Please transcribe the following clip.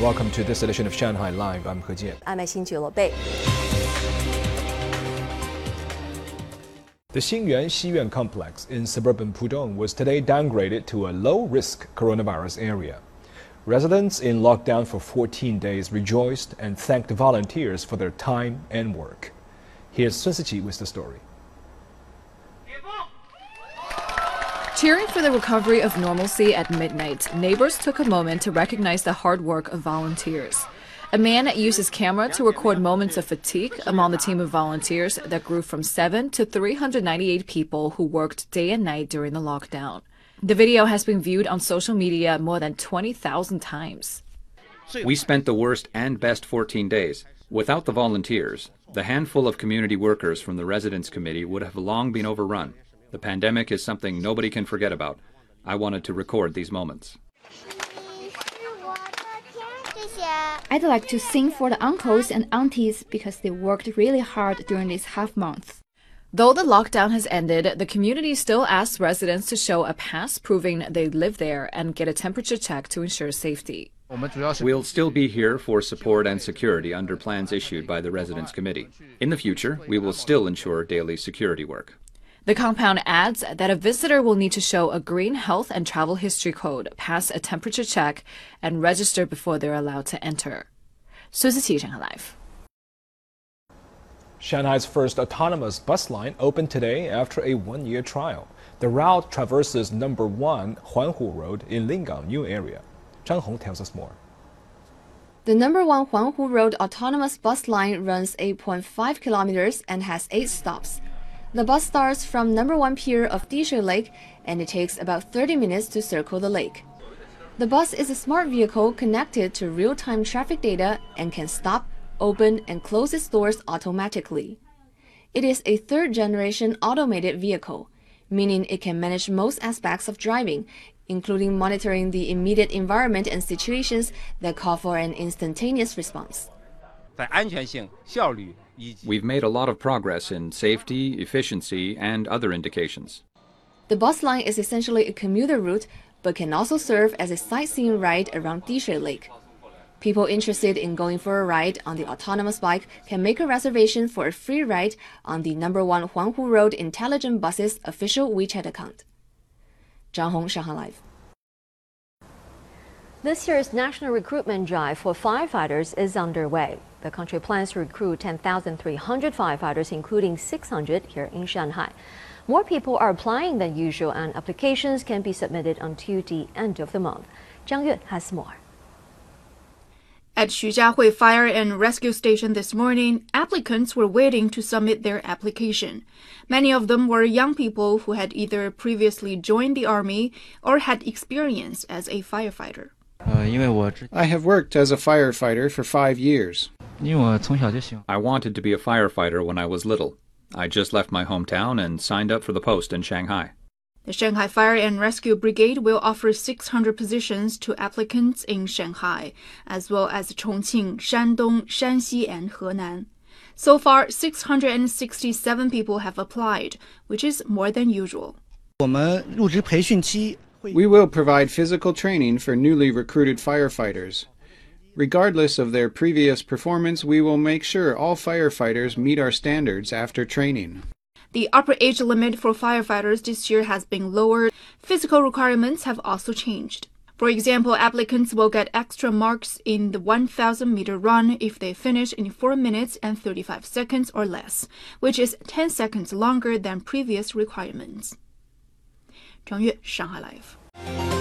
Welcome to this edition of Shanghai Live. I'm He Jian. I'm Xin Bei. The Xinyuan Xiyuan complex in suburban Pudong was today downgraded to a low-risk coronavirus area. Residents in lockdown for 14 days rejoiced and thanked volunteers for their time and work. Here's Sun Siqi with the story. Cheering for the recovery of normalcy at midnight, neighbors took a moment to recognize the hard work of volunteers. A man used his camera to record moments of fatigue among the team of volunteers that grew from 7 to 398 people who worked day and night during the lockdown. The video has been viewed on social media more than 20,000 times. We spent the worst and best 14 days. Without the volunteers, the handful of community workers from the Residence Committee would have long been overrun. The pandemic is something nobody can forget about. I wanted to record these moments. I'd like to sing for the uncles and aunties because they worked really hard during this half month. Though the lockdown has ended, the community still asks residents to show a pass proving they live there and get a temperature check to ensure safety. We'll still be here for support and security under plans issued by the Residents Committee. In the future, we will still ensure daily security work. The compound adds that a visitor will need to show a green health and travel history code, pass a temperature check, and register before they're allowed to enter. Sun Siqi Shanghai Live. Shanghai's first autonomous bus line opened today after a one-year trial. The route traverses number 1 Huanhu Road in Lingang New Area. Zhang Hong tells us more. The number 1 Huanhu Road autonomous bus line runs 8.5 kilometers and has 8 stops. The bus starts from number one pier of Dishui Lake and it takes about 30 minutes to circle the lake. The bus is a smart vehicle connected to real-time traffic data and can stop, open, and close its doors automatically. It is a third-generation automated vehicle, meaning it can manage most aspects of driving, including monitoring the immediate environment and situations that call for an instantaneous response. We've made a lot of progress in safety, efficiency, and other indications. The bus line is essentially a commuter route, but can also serve as a sightseeing ride around Dishui Lake. People interested in going for a ride on the autonomous bike can make a reservation for a free ride on the number one Huanhu Road Intelligent Buses official WeChat account. Zhang Hong, Shanghai Live. This year's national recruitment drive for firefighters is underway. The country plans to recruit 10,300 firefighters, including 600 here in Shanghai. More people are applying than usual, and applications can be submitted until the end of the month. Zhang Yue has more. At Xujiahui Fire and Rescue Station this morning, applicants were waiting to submit their application. Many of them were young people who had either previously joined the army or had experience as a firefighter. I have worked as a firefighter for five years. I wanted to be a firefighter when I was little. I just left my hometown and signed up for the post in Shanghai. The Shanghai Fire and Rescue Brigade will offer 600 positions to applicants in Shanghai, as well as Chongqing, Shandong, Shanxi, and Henan. So far, 667 people have applied, which is more than usual. We will provide physical training for newly recruited firefighters. Regardless of their previous performance, we will make sure all firefighters meet our standards after training. The upper age limit for firefighters this year has been lowered. Physical requirements have also changed. For example, applicants will get extra marks in the 1,000 meter run if they finish in 4 minutes and 35 seconds or less, which is 10 seconds longer than previous requirements. 张悦，上海 life。